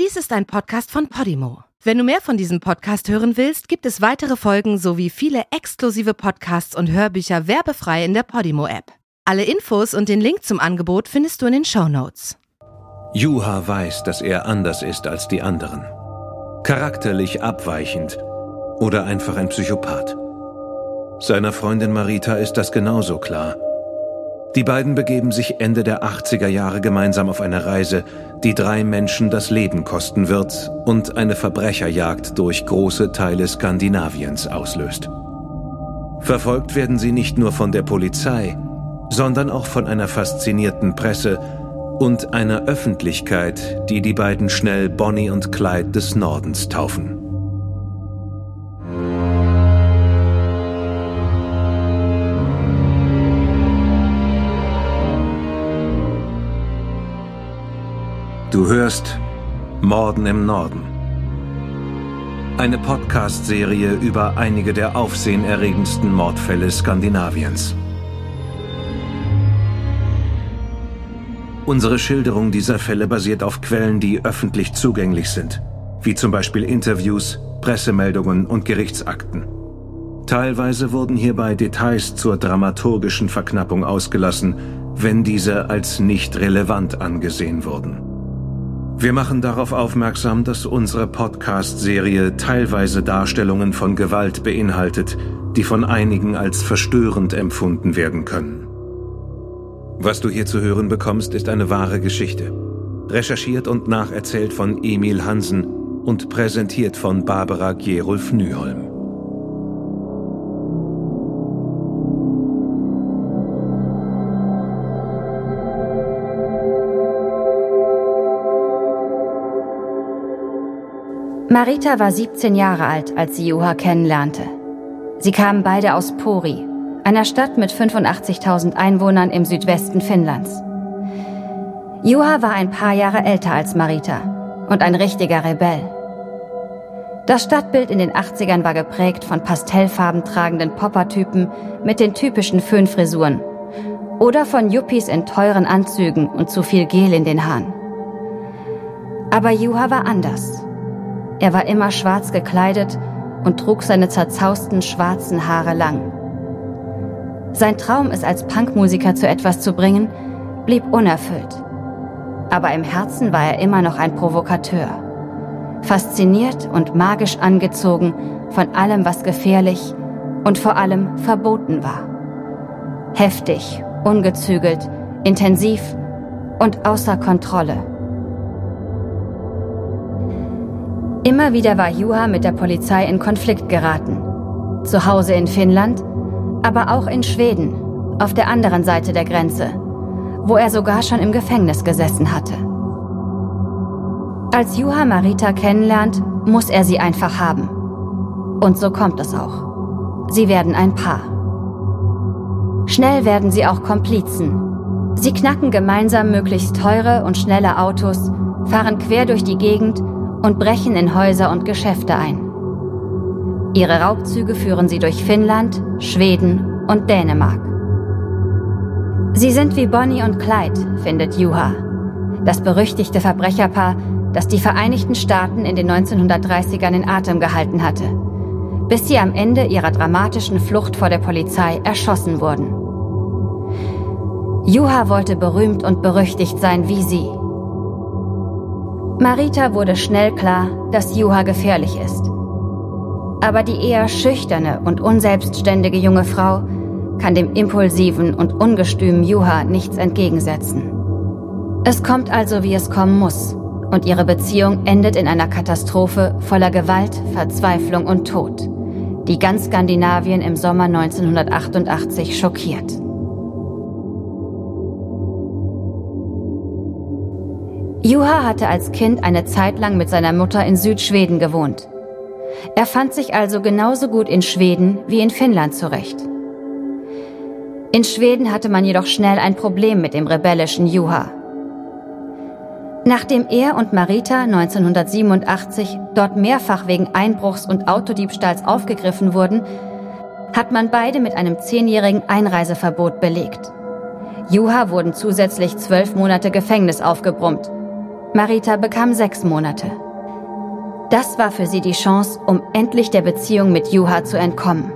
Dies ist ein Podcast von Podimo. Wenn du mehr von diesem Podcast hören willst, gibt es weitere Folgen sowie viele exklusive Podcasts und Hörbücher werbefrei in der Podimo-App. Alle Infos und den Link zum Angebot findest du in den Show Notes. Juha weiß, dass er anders ist als die anderen. Charakterlich abweichend oder einfach ein Psychopath. Seiner Freundin Marita ist das genauso klar. Die beiden begeben sich Ende der 80er Jahre gemeinsam auf eine Reise, die drei Menschen das Leben kosten wird und eine Verbrecherjagd durch große Teile Skandinaviens auslöst. Verfolgt werden sie nicht nur von der Polizei, sondern auch von einer faszinierten Presse und einer Öffentlichkeit, die die beiden schnell Bonnie und Clyde des Nordens taufen. Du hörst Morden im Norden. Eine Podcast-Serie über einige der aufsehenerregendsten Mordfälle Skandinaviens. Unsere Schilderung dieser Fälle basiert auf Quellen, die öffentlich zugänglich sind, wie zum Beispiel Interviews, Pressemeldungen und Gerichtsakten. Teilweise wurden hierbei Details zur dramaturgischen Verknappung ausgelassen, wenn diese als nicht relevant angesehen wurden. Wir machen darauf aufmerksam, dass unsere Podcast-Serie teilweise Darstellungen von Gewalt beinhaltet, die von einigen als verstörend empfunden werden können. Was du hier zu hören bekommst, ist eine wahre Geschichte. Recherchiert und nacherzählt von Emil Hansen und präsentiert von Barbara Gerulf Nyholm. Marita war 17 Jahre alt, als sie Juha kennenlernte. Sie kamen beide aus Pori, einer Stadt mit 85.000 Einwohnern im Südwesten Finnlands. Juha war ein paar Jahre älter als Marita und ein richtiger Rebell. Das Stadtbild in den 80ern war geprägt von pastellfarben tragenden Poppertypen mit den typischen Föhnfrisuren oder von Yuppies in teuren Anzügen und zu viel Gel in den Haaren. Aber Juha war anders. Er war immer schwarz gekleidet und trug seine zerzausten schwarzen Haare lang. Sein Traum, es als Punkmusiker zu etwas zu bringen, blieb unerfüllt. Aber im Herzen war er immer noch ein Provokateur. Fasziniert und magisch angezogen von allem, was gefährlich und vor allem verboten war. Heftig, ungezügelt, intensiv und außer Kontrolle. Immer wieder war Juha mit der Polizei in Konflikt geraten. Zu Hause in Finnland, aber auch in Schweden, auf der anderen Seite der Grenze, wo er sogar schon im Gefängnis gesessen hatte. Als Juha Marita kennenlernt, muss er sie einfach haben. Und so kommt es auch. Sie werden ein Paar. Schnell werden sie auch Komplizen. Sie knacken gemeinsam möglichst teure und schnelle Autos, fahren quer durch die Gegend und brechen in Häuser und Geschäfte ein. Ihre Raubzüge führen sie durch Finnland, Schweden und Dänemark. Sie sind wie Bonnie und Clyde, findet Juha, das berüchtigte Verbrecherpaar, das die Vereinigten Staaten in den 1930ern in Atem gehalten hatte, bis sie am Ende ihrer dramatischen Flucht vor der Polizei erschossen wurden. Juha wollte berühmt und berüchtigt sein wie sie. Marita wurde schnell klar, dass Juha gefährlich ist. Aber die eher schüchterne und unselbstständige junge Frau kann dem impulsiven und ungestümen Juha nichts entgegensetzen. Es kommt also, wie es kommen muss, und ihre Beziehung endet in einer Katastrophe voller Gewalt, Verzweiflung und Tod, die ganz Skandinavien im Sommer 1988 schockiert. Juha hatte als Kind eine Zeit lang mit seiner Mutter in Südschweden gewohnt. Er fand sich also genauso gut in Schweden wie in Finnland zurecht. In Schweden hatte man jedoch schnell ein Problem mit dem rebellischen Juha. Nachdem er und Marita 1987 dort mehrfach wegen Einbruchs und Autodiebstahls aufgegriffen wurden, hat man beide mit einem zehnjährigen Einreiseverbot belegt. Juha wurden zusätzlich zwölf Monate Gefängnis aufgebrummt Marita bekam sechs Monate. Das war für sie die Chance, um endlich der Beziehung mit Juha zu entkommen.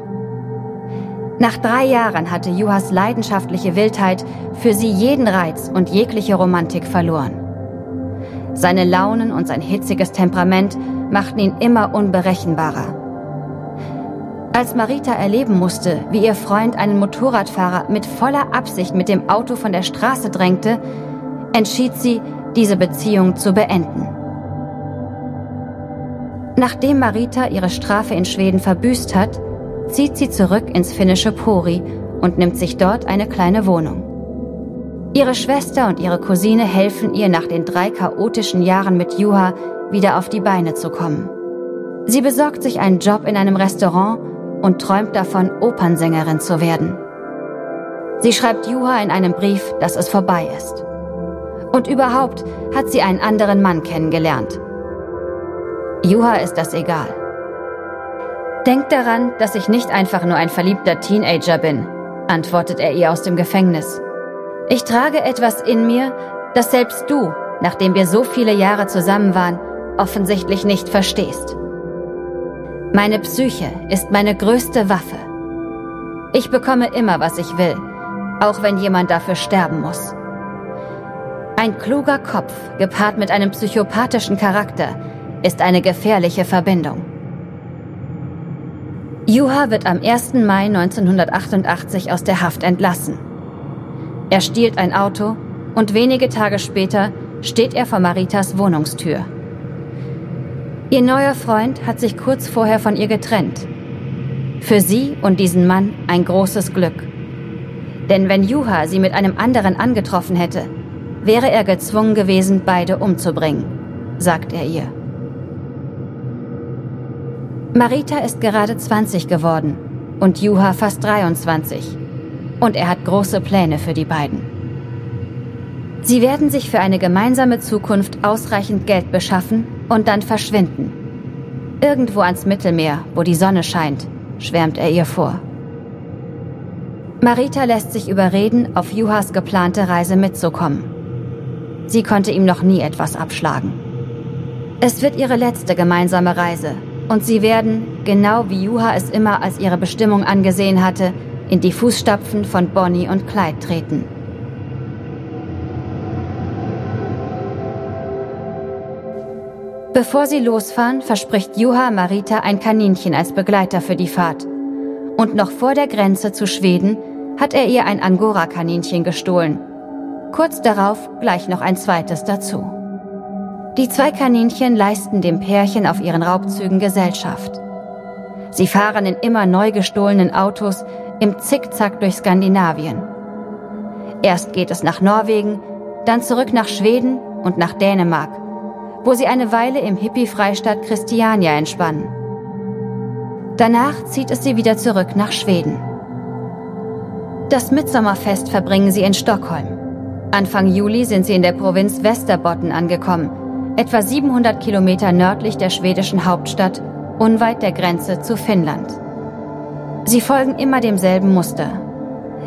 Nach drei Jahren hatte Juhas leidenschaftliche Wildheit für sie jeden Reiz und jegliche Romantik verloren. Seine Launen und sein hitziges Temperament machten ihn immer unberechenbarer. Als Marita erleben musste, wie ihr Freund einen Motorradfahrer mit voller Absicht mit dem Auto von der Straße drängte, entschied sie, diese Beziehung zu beenden. Nachdem Marita ihre Strafe in Schweden verbüßt hat, zieht sie zurück ins finnische Pori und nimmt sich dort eine kleine Wohnung. Ihre Schwester und ihre Cousine helfen ihr nach den drei chaotischen Jahren mit Juha wieder auf die Beine zu kommen. Sie besorgt sich einen Job in einem Restaurant und träumt davon, Opernsängerin zu werden. Sie schreibt Juha in einem Brief, dass es vorbei ist. Und überhaupt hat sie einen anderen Mann kennengelernt. Juha ist das egal. Denk daran, dass ich nicht einfach nur ein verliebter Teenager bin, antwortet er ihr aus dem Gefängnis. Ich trage etwas in mir, das selbst du, nachdem wir so viele Jahre zusammen waren, offensichtlich nicht verstehst. Meine Psyche ist meine größte Waffe. Ich bekomme immer, was ich will, auch wenn jemand dafür sterben muss. Ein kluger Kopf, gepaart mit einem psychopathischen Charakter, ist eine gefährliche Verbindung. Juha wird am 1. Mai 1988 aus der Haft entlassen. Er stiehlt ein Auto und wenige Tage später steht er vor Maritas Wohnungstür. Ihr neuer Freund hat sich kurz vorher von ihr getrennt. Für sie und diesen Mann ein großes Glück. Denn wenn Juha sie mit einem anderen angetroffen hätte, wäre er gezwungen gewesen, beide umzubringen, sagt er ihr. Marita ist gerade 20 geworden und Juha fast 23. Und er hat große Pläne für die beiden. Sie werden sich für eine gemeinsame Zukunft ausreichend Geld beschaffen und dann verschwinden. Irgendwo ans Mittelmeer, wo die Sonne scheint, schwärmt er ihr vor. Marita lässt sich überreden, auf Juhas geplante Reise mitzukommen. Sie konnte ihm noch nie etwas abschlagen. Es wird ihre letzte gemeinsame Reise und sie werden, genau wie Juha es immer als ihre Bestimmung angesehen hatte, in die Fußstapfen von Bonnie und Clyde treten. Bevor sie losfahren, verspricht Juha Marita ein Kaninchen als Begleiter für die Fahrt. Und noch vor der Grenze zu Schweden hat er ihr ein Angora-Kaninchen gestohlen. Kurz darauf gleich noch ein zweites dazu. Die zwei Kaninchen leisten dem Pärchen auf ihren Raubzügen Gesellschaft. Sie fahren in immer neu gestohlenen Autos im Zickzack durch Skandinavien. Erst geht es nach Norwegen, dann zurück nach Schweden und nach Dänemark, wo sie eine Weile im Hippie-Freistaat Christiania entspannen. Danach zieht es sie wieder zurück nach Schweden. Das Mitsommerfest verbringen sie in Stockholm. Anfang Juli sind sie in der Provinz Västerbotten angekommen, etwa 700 Kilometer nördlich der schwedischen Hauptstadt, unweit der Grenze zu Finnland. Sie folgen immer demselben Muster.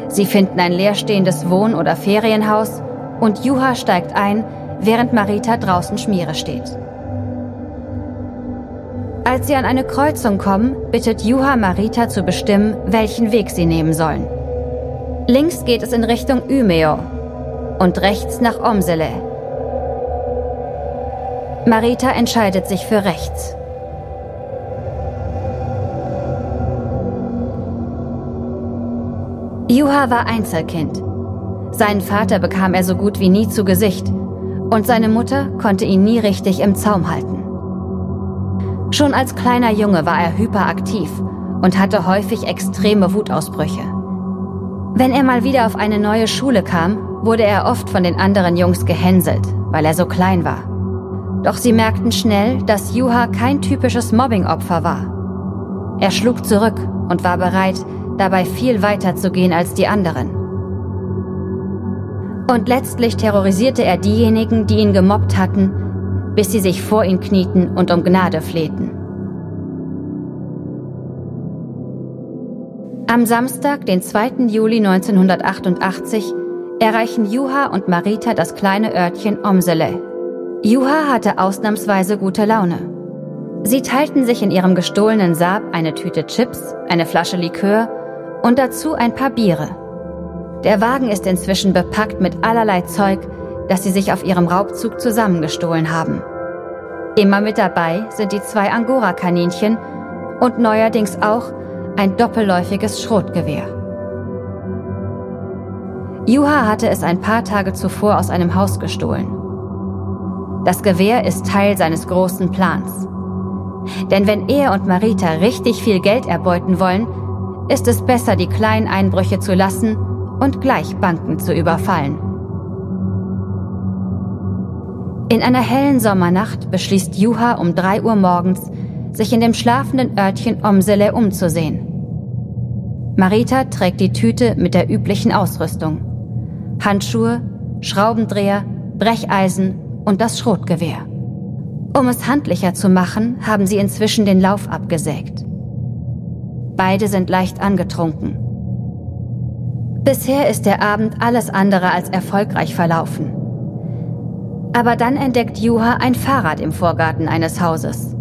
Sie finden ein leerstehendes Wohn- oder Ferienhaus und Juha steigt ein, während Marita draußen Schmiere steht. Als sie an eine Kreuzung kommen, bittet Juha Marita zu bestimmen, welchen Weg sie nehmen sollen. Links geht es in Richtung Umeå und rechts nach Omsele, Marita entscheidet sich für rechts. Juha war Einzelkind. Seinen Vater bekam er so gut wie nie zu Gesicht und seine Mutter konnte ihn nie richtig im Zaum halten. Schon als kleiner Junge war er hyperaktiv und hatte häufig extreme Wutausbrüche. Wenn er mal wieder auf eine neue Schule kam, wurde er oft von den anderen Jungs gehänselt, weil er so klein war. Doch sie merkten schnell, dass Juha kein typisches Mobbing-Opfer war. Er schlug zurück und war bereit, dabei viel weiter zu gehen als die anderen. Und letztlich terrorisierte er diejenigen, die ihn gemobbt hatten, bis sie sich vor ihn knieten und um Gnade flehten. Am Samstag, den 2. Juli 1988, erreichen Juha und Marita das kleine Örtchen Omsele, Juha hatte ausnahmsweise gute Laune. Sie teilten sich in ihrem gestohlenen Saab eine Tüte Chips, eine Flasche Likör und dazu ein paar Biere. Der Wagen ist inzwischen bepackt mit allerlei Zeug, das sie sich auf ihrem Raubzug zusammengestohlen haben. Immer mit dabei sind die zwei Angora-Kaninchen und neuerdings auch ein doppelläufiges Schrotgewehr. Juha hatte es ein paar Tage zuvor aus einem Haus gestohlen. Das Gewehr ist Teil seines großen Plans. Denn wenn er und Marita richtig viel Geld erbeuten wollen, ist es besser, die kleinen Einbrüche zu lassen und gleich Banken zu überfallen. In einer hellen Sommernacht beschließt Juha um drei Uhr morgens, sich in dem schlafenden Örtchen Omsele umzusehen. Marita trägt die Tüte mit der üblichen Ausrüstung. Handschuhe, Schraubendreher, Brecheisen und das Schrotgewehr. Um es handlicher zu machen, haben sie inzwischen den Lauf abgesägt. Beide sind leicht angetrunken. Bisher ist der Abend alles andere als erfolgreich verlaufen. Aber dann entdeckt Juha ein Fahrrad im Vorgarten eines Hauses.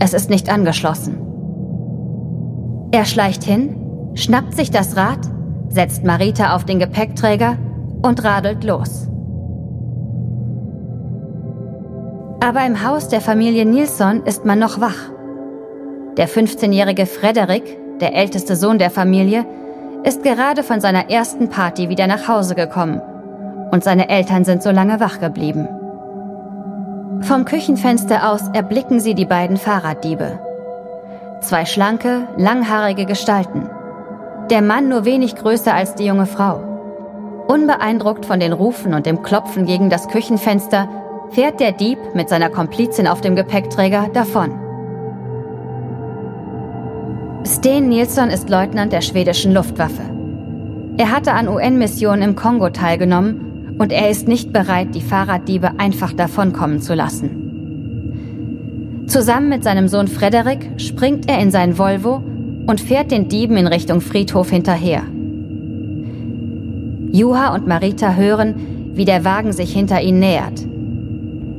Es ist nicht angeschlossen. Er schleicht hin, schnappt sich das Rad, setzt Marita auf den Gepäckträger und radelt los. Aber im Haus der Familie Nilsson ist man noch wach. Der 15-jährige Frederik, der älteste Sohn der Familie, ist gerade von seiner ersten Party wieder nach Hause gekommen und seine Eltern sind so lange wach geblieben. Vom Küchenfenster aus erblicken sie die beiden Fahrraddiebe. Zwei schlanke, langhaarige Gestalten. Der Mann nur wenig größer als die junge Frau. Unbeeindruckt von den Rufen und dem Klopfen gegen das Küchenfenster fährt der Dieb mit seiner Komplizin auf dem Gepäckträger davon. Sten Nilsson ist Leutnant der schwedischen Luftwaffe. Er hatte an UN-Missionen im Kongo teilgenommen und er ist nicht bereit, die Fahrraddiebe einfach davonkommen zu lassen. Zusammen mit seinem Sohn Frederik springt er in sein Volvo und fährt den Dieben in Richtung Friedhof hinterher. Juha und Marita hören, wie der Wagen sich hinter ihnen nähert.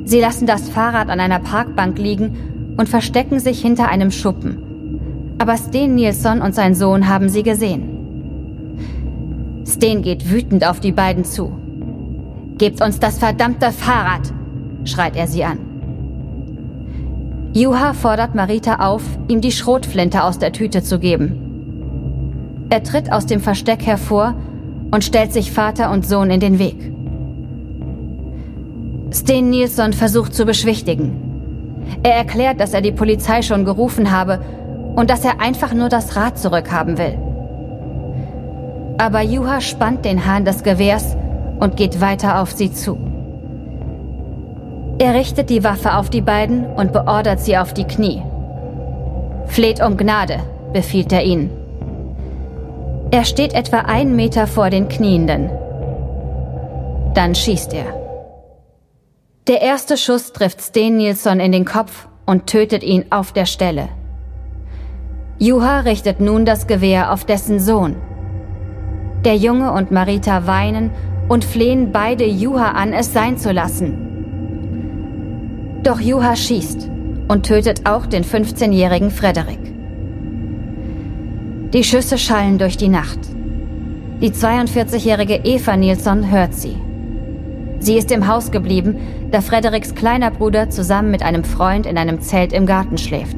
Sie lassen das Fahrrad an einer Parkbank liegen und verstecken sich hinter einem Schuppen. Aber Sten Nilsson und sein Sohn haben sie gesehen. Sten geht wütend auf die beiden zu. Gebt uns das verdammte Fahrrad, schreit er sie an. Juha fordert Marita auf, ihm die Schrotflinte aus der Tüte zu geben. Er tritt aus dem Versteck hervor und stellt sich Vater und Sohn in den Weg. Sten Nilsson versucht zu beschwichtigen. Er erklärt, dass er die Polizei schon gerufen habe und dass er einfach nur das Rad zurückhaben will. Aber Juha spannt den Hahn des Gewehrs und geht weiter auf sie zu. Er richtet die Waffe auf die beiden und beordert sie auf die Knie. Fleht um Gnade, befiehlt er ihnen. Er steht etwa einen Meter vor den Knienden. Dann schießt er. Der erste Schuss trifft Sten Nilsson in den Kopf und tötet ihn auf der Stelle. Juha richtet nun das Gewehr auf dessen Sohn. Der Junge und Marita weinen und flehen beide Juha an, es sein zu lassen. Doch Juha schießt und tötet auch den 15-jährigen Frederik. Die Schüsse schallen durch die Nacht. Die 42-jährige Eva Nilsson hört sie. Sie ist im Haus geblieben, da Frederiks kleiner Bruder zusammen mit einem Freund in einem Zelt im Garten schläft.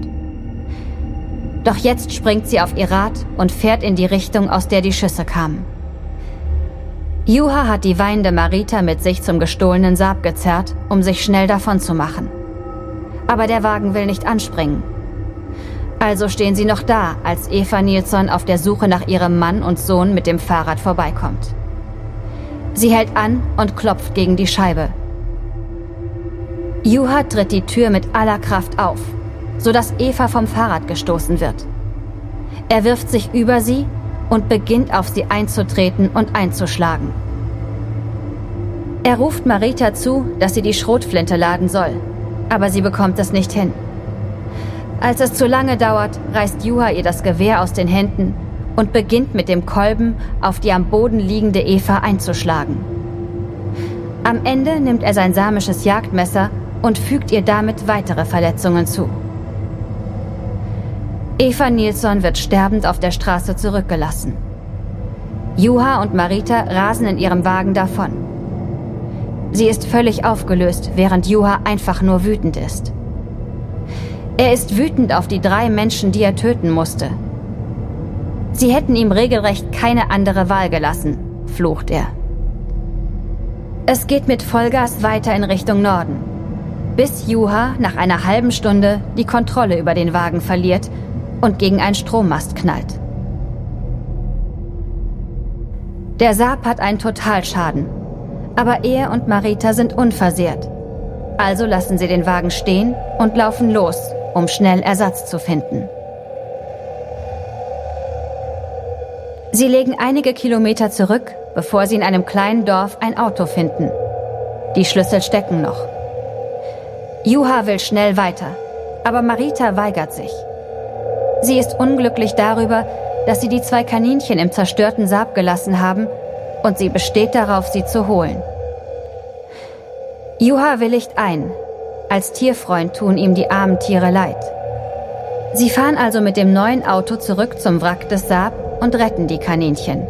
Doch jetzt springt sie auf ihr Rad und fährt in die Richtung, aus der die Schüsse kamen. Juha hat die weinende Marita mit sich zum gestohlenen Saab gezerrt, um sich schnell davon zu machen. Aber der Wagen will nicht anspringen. Also stehen sie noch da, als Eva Nilsson auf der Suche nach ihrem Mann und Sohn mit dem Fahrrad vorbeikommt. Sie hält an und klopft gegen die Scheibe. Juha tritt die Tür mit aller Kraft auf, sodass Eva vom Fahrrad gestoßen wird. Er wirft sich über sie und beginnt auf sie einzutreten und einzuschlagen. Er ruft Marita zu, dass sie die Schrotflinte laden soll, aber sie bekommt es nicht hin. Als es zu lange dauert, reißt Juha ihr das Gewehr aus den Händen und beginnt mit dem Kolben auf die am Boden liegende Eva einzuschlagen. Am Ende nimmt er sein samisches Jagdmesser und fügt ihr damit weitere Verletzungen zu. Eva Nilsson wird sterbend auf der Straße zurückgelassen. Juha und Marita rasen in ihrem Wagen davon. Sie ist völlig aufgelöst, während Juha einfach nur wütend ist. Er ist wütend auf die drei Menschen, die er töten musste. Sie hätten ihm regelrecht keine andere Wahl gelassen, flucht er. Es geht mit Vollgas weiter in Richtung Norden, bis Juha nach einer halben Stunde die Kontrolle über den Wagen verliert und gegen einen Strommast knallt. Der Saab hat einen Totalschaden, aber er und Marita sind unversehrt. Also lassen sie den Wagen stehen und laufen los, um schnell Ersatz zu finden. Sie legen einige Kilometer zurück, bevor sie in einem kleinen Dorf ein Auto finden. Die Schlüssel stecken noch. Juha will schnell weiter, aber Marita weigert sich. Sie ist unglücklich darüber, dass sie die zwei Kaninchen im zerstörten Saab gelassen haben und sie besteht darauf, sie zu holen. Juha willigt ein. Als Tierfreund tun ihm die armen Tiere leid. Sie fahren also mit dem neuen Auto zurück zum Wrack des Saab und retten die Kaninchen.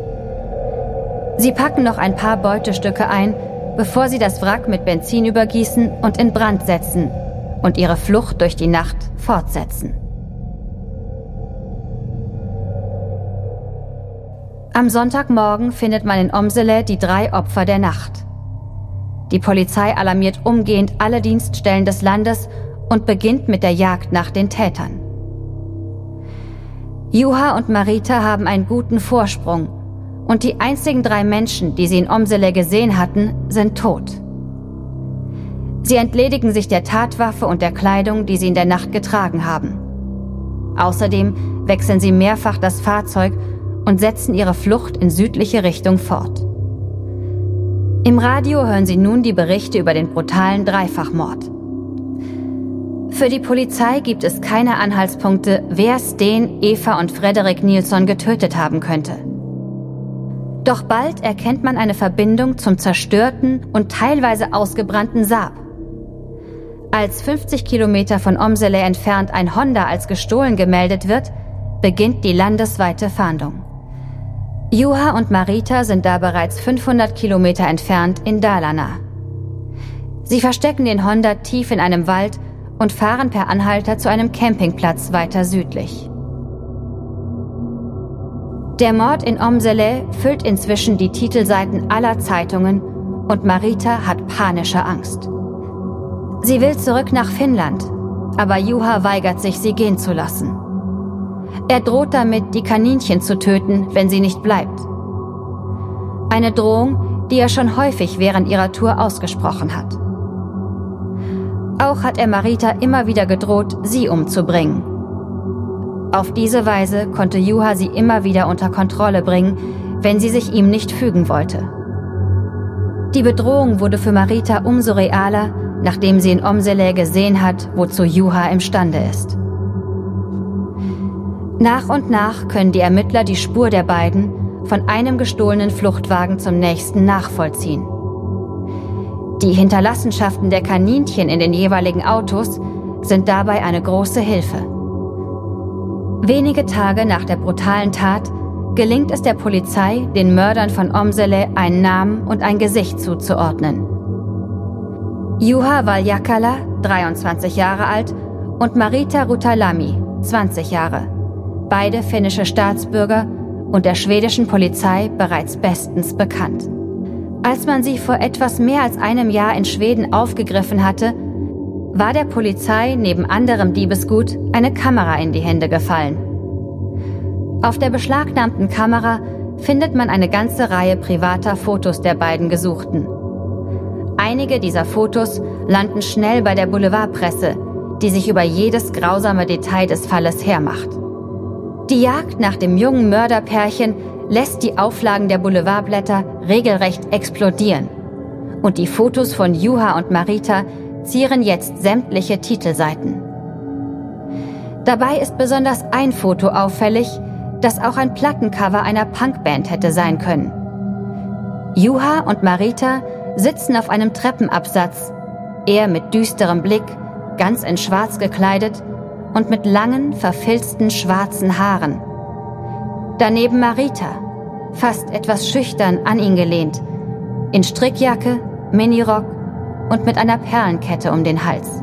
Sie packen noch ein paar Beutestücke ein, bevor sie das Wrack mit Benzin übergießen und in Brand setzen und ihre Flucht durch die Nacht fortsetzen. Am Sonntagmorgen findet man in Omsele die drei Opfer der Nacht. Die Polizei alarmiert umgehend alle Dienststellen des Landes und beginnt mit der Jagd nach den Tätern. Juha und Marita haben einen guten Vorsprung und die einzigen drei Menschen, die sie in Omsele gesehen hatten, sind tot. Sie entledigen sich der Tatwaffe und der Kleidung, die sie in der Nacht getragen haben. Außerdem wechseln sie mehrfach das Fahrzeug und setzen ihre Flucht in südliche Richtung fort. Im Radio hören sie nun die Berichte über den brutalen Dreifachmord. Für die Polizei gibt es keine Anhaltspunkte, wer Steen, Eva und Frederik Nilsson getötet haben könnte. Doch bald erkennt man eine Verbindung zum zerstörten und teilweise ausgebrannten Saab. Als 50 Kilometer von Omsele entfernt ein Honda als gestohlen gemeldet wird, beginnt die landesweite Fahndung. Juha und Marita sind da bereits 500 Kilometer entfernt in Dalarna. Sie verstecken den Honda tief in einem Wald und fahren per Anhalter zu einem Campingplatz weiter südlich. Der Mord in Omsele füllt inzwischen die Titelseiten aller Zeitungen und Marita hat panische Angst. Sie will zurück nach Finnland, aber Juha weigert sich, sie gehen zu lassen. Er droht damit, die Kaninchen zu töten, wenn sie nicht bleibt. Eine Drohung, die er schon häufig während ihrer Tour ausgesprochen hat. Auch hat er Marita immer wieder gedroht, sie umzubringen. Auf diese Weise konnte Juha sie immer wieder unter Kontrolle bringen, wenn sie sich ihm nicht fügen wollte. Die Bedrohung wurde für Marita umso realer, nachdem sie in Omsele gesehen hat, wozu Juha imstande ist. Nach und nach können die Ermittler die Spur der beiden von einem gestohlenen Fluchtwagen zum nächsten nachvollziehen. Die Hinterlassenschaften der Kaninchen in den jeweiligen Autos sind dabei eine große Hilfe. Wenige Tage nach der brutalen Tat gelingt es der Polizei, den Mördern von Omsele einen Namen und ein Gesicht zuzuordnen. Juha Valjakala, 23 Jahre alt, und Marita Rutalami, 20 Jahre beide finnische Staatsbürger und der schwedischen Polizei bereits bestens bekannt. Als man sie vor etwas mehr als einem Jahr in Schweden aufgegriffen hatte, war der Polizei neben anderem Diebesgut eine Kamera in die Hände gefallen. Auf der beschlagnahmten Kamera findet man eine ganze Reihe privater Fotos der beiden Gesuchten. Einige dieser Fotos landen schnell bei der Boulevardpresse, die sich über jedes grausame Detail des Falles hermacht. Die Jagd nach dem jungen Mörderpärchen lässt die Auflagen der Boulevardblätter regelrecht explodieren. Und die Fotos von Juha und Marita zieren jetzt sämtliche Titelseiten. Dabei ist besonders ein Foto auffällig, das auch ein Plattencover einer Punkband hätte sein können. Juha und Marita sitzen auf einem Treppenabsatz Er mit düsterem Blick, ganz in Schwarz gekleidet und mit langen, verfilzten schwarzen Haaren. Daneben Marita, fast etwas schüchtern an ihn gelehnt, in Strickjacke, Minirock und mit einer Perlenkette um den Hals.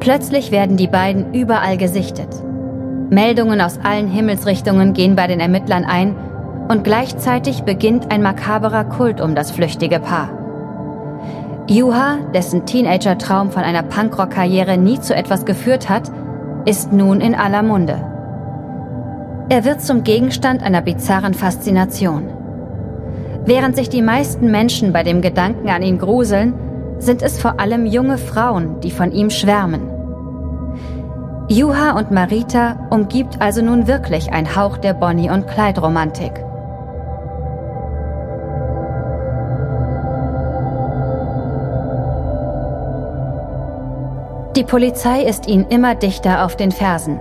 Plötzlich werden die beiden überall gesichtet. Meldungen aus allen Himmelsrichtungen gehen bei den Ermittlern ein und gleichzeitig beginnt ein makaberer Kult um das flüchtige Paar. Juha, dessen Teenager-Traum von einer Punkrock-Karriere nie zu etwas geführt hat, ist nun in aller Munde. Er wird zum Gegenstand einer bizarren Faszination. Während sich die meisten Menschen bei dem Gedanken an ihn gruseln, sind es vor allem junge Frauen, die von ihm schwärmen. Juha und Marita umgibt also nun wirklich ein Hauch der Bonnie- und Clyde-Romantik. Die Polizei ist ihnen immer dichter auf den Fersen.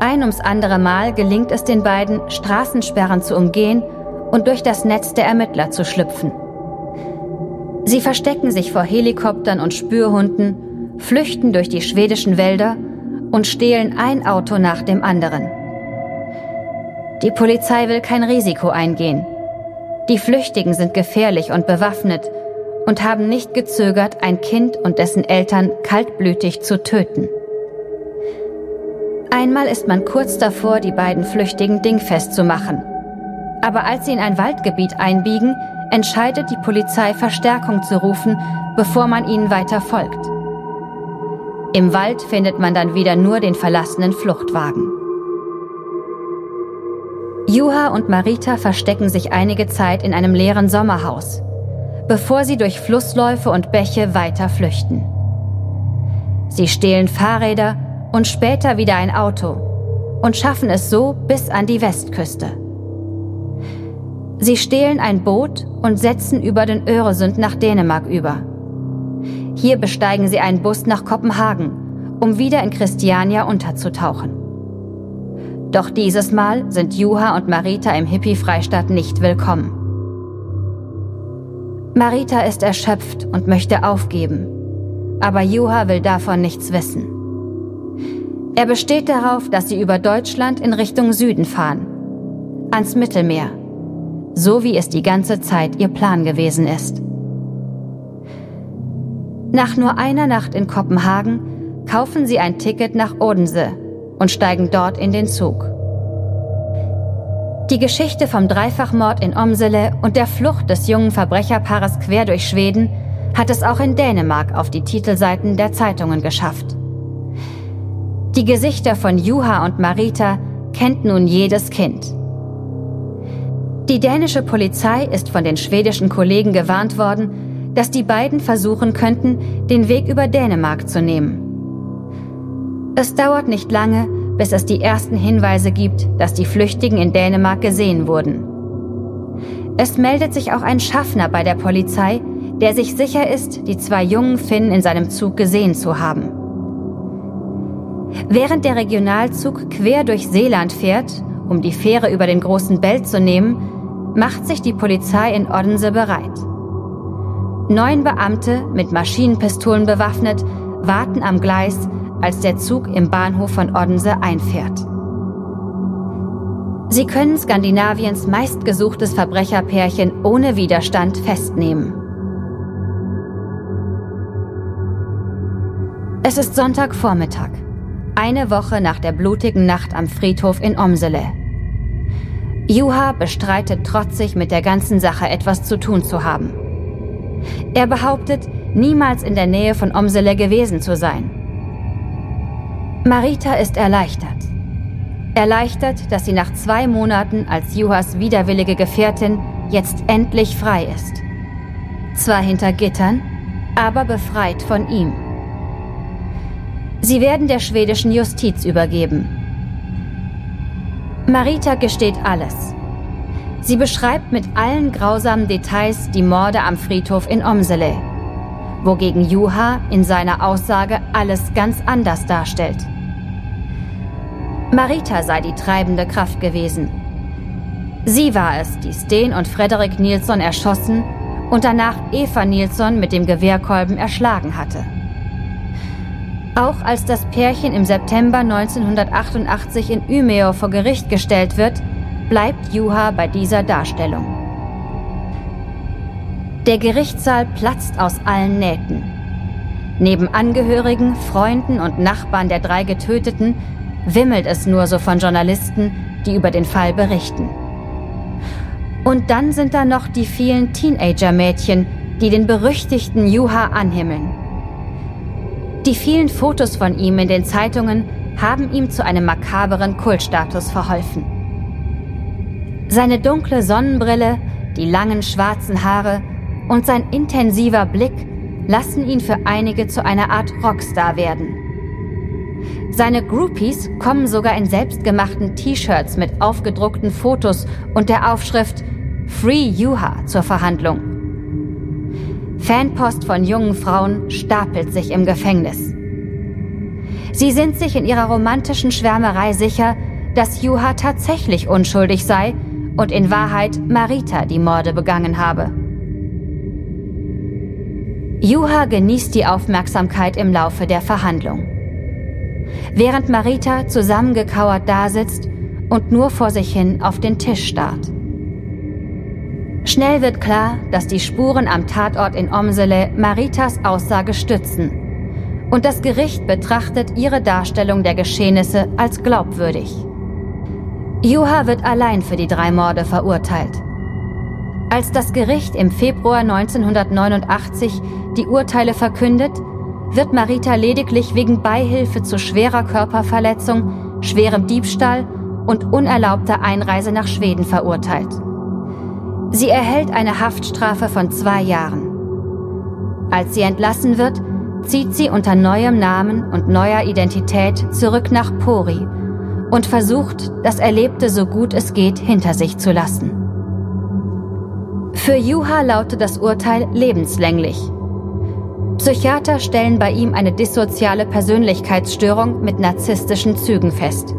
Ein ums andere Mal gelingt es den beiden, Straßensperren zu umgehen und durch das Netz der Ermittler zu schlüpfen. Sie verstecken sich vor Helikoptern und Spürhunden, flüchten durch die schwedischen Wälder und stehlen ein Auto nach dem anderen. Die Polizei will kein Risiko eingehen. Die Flüchtigen sind gefährlich und bewaffnet und haben nicht gezögert, ein Kind und dessen Eltern kaltblütig zu töten. Einmal ist man kurz davor, die beiden Flüchtigen dingfest zu machen. Aber als sie in ein Waldgebiet einbiegen, entscheidet die Polizei Verstärkung zu rufen, bevor man ihnen weiter folgt. Im Wald findet man dann wieder nur den verlassenen Fluchtwagen. Juha und Marita verstecken sich einige Zeit in einem leeren Sommerhaus, bevor sie durch Flussläufe und Bäche weiter flüchten. Sie stehlen Fahrräder und später wieder ein Auto und schaffen es so bis an die Westküste. Sie stehlen ein Boot und setzen über den Öresund nach Dänemark über. Hier besteigen sie einen Bus nach Kopenhagen, um wieder in Christiania unterzutauchen. Doch dieses Mal sind Juha und Marita im Hippie-Freistaat nicht willkommen. Marita ist erschöpft und möchte aufgeben, aber Juha will davon nichts wissen. Er besteht darauf, dass sie über Deutschland in Richtung Süden fahren, ans Mittelmeer, so wie es die ganze Zeit ihr Plan gewesen ist. Nach nur einer Nacht in Kopenhagen kaufen sie ein Ticket nach Odense und steigen dort in den Zug. Die Geschichte vom Dreifachmord in Omsele und der Flucht des jungen Verbrecherpaares quer durch Schweden hat es auch in Dänemark auf die Titelseiten der Zeitungen geschafft. Die Gesichter von Juha und Marita kennt nun jedes Kind. Die dänische Polizei ist von den schwedischen Kollegen gewarnt worden, dass die beiden versuchen könnten, den Weg über Dänemark zu nehmen. Es dauert nicht lange, bis es die ersten Hinweise gibt, dass die Flüchtigen in Dänemark gesehen wurden. Es meldet sich auch ein Schaffner bei der Polizei, der sich sicher ist, die zwei jungen Finnen in seinem Zug gesehen zu haben. Während der Regionalzug quer durch Seeland fährt, um die Fähre über den großen Belt zu nehmen, macht sich die Polizei in Odense bereit. Neun Beamte mit Maschinenpistolen bewaffnet warten am Gleis, als der Zug im Bahnhof von Odense einfährt. Sie können Skandinaviens meistgesuchtes Verbrecherpärchen ohne Widerstand festnehmen. Es ist Sonntagvormittag eine Woche nach der blutigen Nacht am Friedhof in Omsele. Juha bestreitet trotzig mit der ganzen Sache etwas zu tun zu haben. Er behauptet, niemals in der Nähe von Omsele gewesen zu sein. Marita ist erleichtert. Erleichtert, dass sie nach zwei Monaten als Juhas widerwillige Gefährtin jetzt endlich frei ist. Zwar hinter Gittern, aber befreit von ihm. Sie werden der schwedischen Justiz übergeben. Marita gesteht alles. Sie beschreibt mit allen grausamen Details die Morde am Friedhof in Omsele, wogegen Juha in seiner Aussage alles ganz anders darstellt. Marita sei die treibende Kraft gewesen. Sie war es, die Sten und Frederik Nilsson erschossen und danach Eva Nilsson mit dem Gewehrkolben erschlagen hatte. Auch als das Pärchen im September 1988 in Umeå vor Gericht gestellt wird, bleibt Juha bei dieser Darstellung. Der Gerichtssaal platzt aus allen Nähten. Neben Angehörigen, Freunden und Nachbarn der drei Getöteten wimmelt es nur so von Journalisten, die über den Fall berichten. Und dann sind da noch die vielen Teenager-Mädchen, die den berüchtigten Juha anhimmeln. Die vielen Fotos von ihm in den Zeitungen haben ihm zu einem makaberen Kultstatus verholfen. Seine dunkle Sonnenbrille, die langen schwarzen Haare und sein intensiver Blick lassen ihn für einige zu einer Art Rockstar werden. Seine Groupies kommen sogar in selbstgemachten T-Shirts mit aufgedruckten Fotos und der Aufschrift Free Juha zur Verhandlung. Fanpost von jungen Frauen stapelt sich im Gefängnis. Sie sind sich in ihrer romantischen Schwärmerei sicher, dass Juha tatsächlich unschuldig sei und in Wahrheit Marita die Morde begangen habe. Juha genießt die Aufmerksamkeit im Laufe der Verhandlung. Während Marita zusammengekauert dasitzt und nur vor sich hin auf den Tisch starrt. Schnell wird klar, dass die Spuren am Tatort in Omsele Maritas Aussage stützen. Und das Gericht betrachtet ihre Darstellung der Geschehnisse als glaubwürdig. Juha wird allein für die drei Morde verurteilt. Als das Gericht im Februar 1989 die Urteile verkündet, wird Marita lediglich wegen Beihilfe zu schwerer Körperverletzung, schwerem Diebstahl und unerlaubter Einreise nach Schweden verurteilt. Sie erhält eine Haftstrafe von zwei Jahren. Als sie entlassen wird, zieht sie unter neuem Namen und neuer Identität zurück nach Pori und versucht, das Erlebte so gut es geht hinter sich zu lassen. Für Juha lautet das Urteil lebenslänglich. Psychiater stellen bei ihm eine dissoziale Persönlichkeitsstörung mit narzisstischen Zügen fest.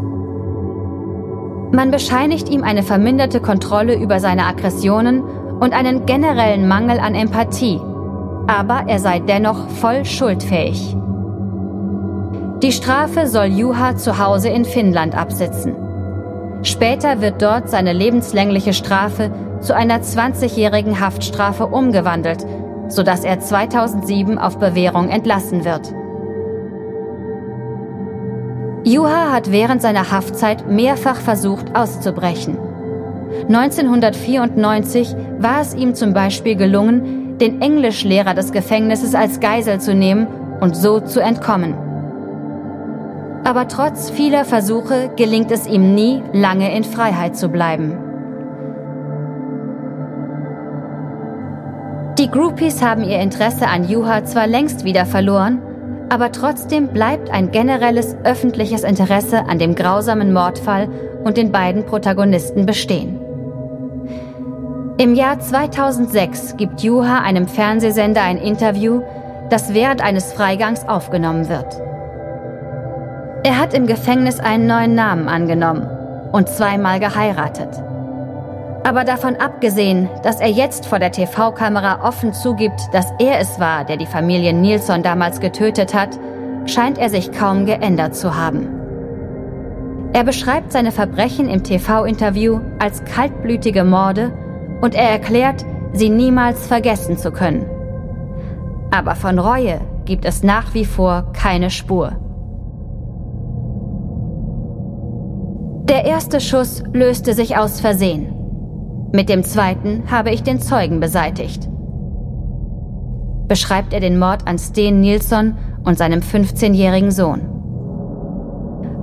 Man bescheinigt ihm eine verminderte Kontrolle über seine Aggressionen und einen generellen Mangel an Empathie, aber er sei dennoch voll schuldfähig. Die Strafe soll Juha zu Hause in Finnland absitzen. Später wird dort seine lebenslängliche Strafe zu einer 20-jährigen Haftstrafe umgewandelt, sodass er 2007 auf Bewährung entlassen wird. Juha hat während seiner Haftzeit mehrfach versucht auszubrechen. 1994 war es ihm zum Beispiel gelungen, den Englischlehrer des Gefängnisses als Geisel zu nehmen und so zu entkommen. Aber trotz vieler Versuche gelingt es ihm nie, lange in Freiheit zu bleiben. Groupies haben ihr Interesse an Juha zwar längst wieder verloren, aber trotzdem bleibt ein generelles öffentliches Interesse an dem grausamen Mordfall und den beiden Protagonisten bestehen. Im Jahr 2006 gibt Juha einem Fernsehsender ein Interview, das während eines Freigangs aufgenommen wird. Er hat im Gefängnis einen neuen Namen angenommen und zweimal geheiratet. Aber davon abgesehen, dass er jetzt vor der TV-Kamera offen zugibt, dass er es war, der die Familie Nilsson damals getötet hat, scheint er sich kaum geändert zu haben. Er beschreibt seine Verbrechen im TV-Interview als kaltblütige Morde und er erklärt, sie niemals vergessen zu können. Aber von Reue gibt es nach wie vor keine Spur. Der erste Schuss löste sich aus Versehen. Mit dem zweiten habe ich den Zeugen beseitigt. Beschreibt er den Mord an Sten Nilsson und seinem 15-jährigen Sohn.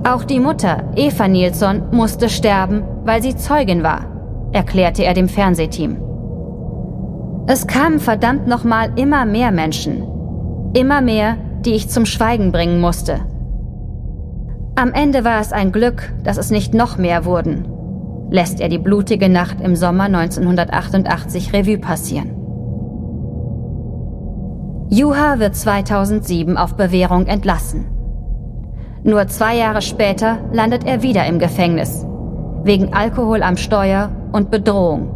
Auch die Mutter, Eva Nilsson, musste sterben, weil sie Zeugin war, erklärte er dem Fernsehteam. Es kamen verdammt nochmal immer mehr Menschen. Immer mehr, die ich zum Schweigen bringen musste. Am Ende war es ein Glück, dass es nicht noch mehr wurden, lässt er die blutige Nacht im Sommer 1988 Revue passieren. Juha wird 2007 auf Bewährung entlassen. Nur zwei Jahre später landet er wieder im Gefängnis, wegen Alkohol am Steuer und Bedrohung.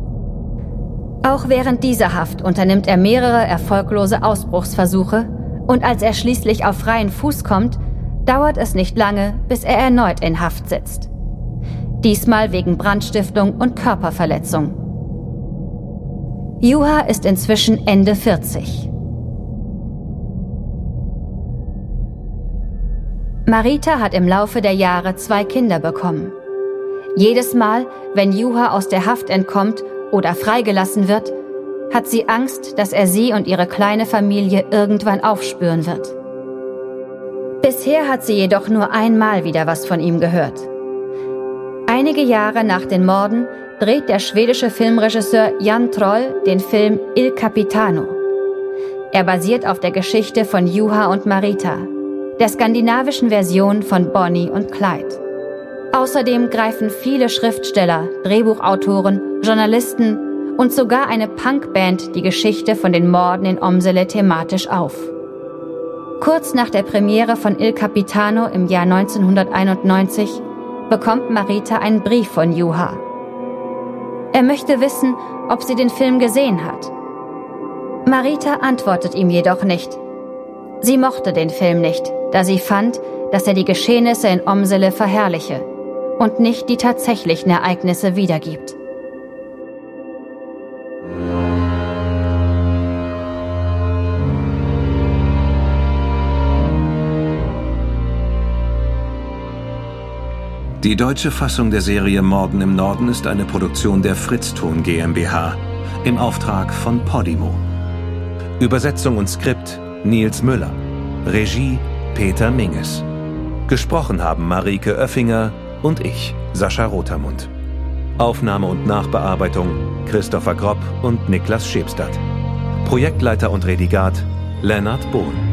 Auch während dieser Haft unternimmt er mehrere erfolglose Ausbruchsversuche und als er schließlich auf freien Fuß kommt, dauert es nicht lange, bis er erneut in Haft sitzt. Diesmal wegen Brandstiftung und Körperverletzung. Juha ist inzwischen Ende 40. Marita hat im Laufe der Jahre zwei Kinder bekommen. Jedes Mal, wenn Juha aus der Haft entkommt oder freigelassen wird, hat sie Angst, dass er sie und ihre kleine Familie irgendwann aufspüren wird. Bisher hat sie jedoch nur einmal wieder was von ihm gehört. Einige Jahre nach den Morden dreht der schwedische Filmregisseur Jan Troll den Film Il Capitano. Er basiert auf der Geschichte von Juha und Marita, der skandinavischen Version von Bonnie und Clyde. Außerdem greifen viele Schriftsteller, Drehbuchautoren, Journalisten und sogar eine Punkband die Geschichte von den Morden in Omsele thematisch auf. Kurz nach der Premiere von Il Capitano im Jahr 1991 bekommt Marita einen Brief von Juha. Er möchte wissen, ob sie den Film gesehen hat. Marita antwortet ihm jedoch nicht. Sie mochte den Film nicht, da sie fand, dass er die Geschehnisse in Omsele verherrliche und nicht die tatsächlichen Ereignisse wiedergibt. Die deutsche Fassung der Serie Morden im Norden ist eine Produktion der Fritzton GmbH im Auftrag von Podimo. Übersetzung und Skript Nils Müller. Regie Peter Minges. Gesprochen haben Marike Oeffinger und ich, Sascha Rotermund. Aufnahme und Nachbearbeitung Christopher Gropp und Niklas Schebstadt. Projektleiter und Redigat Lennart Bohn.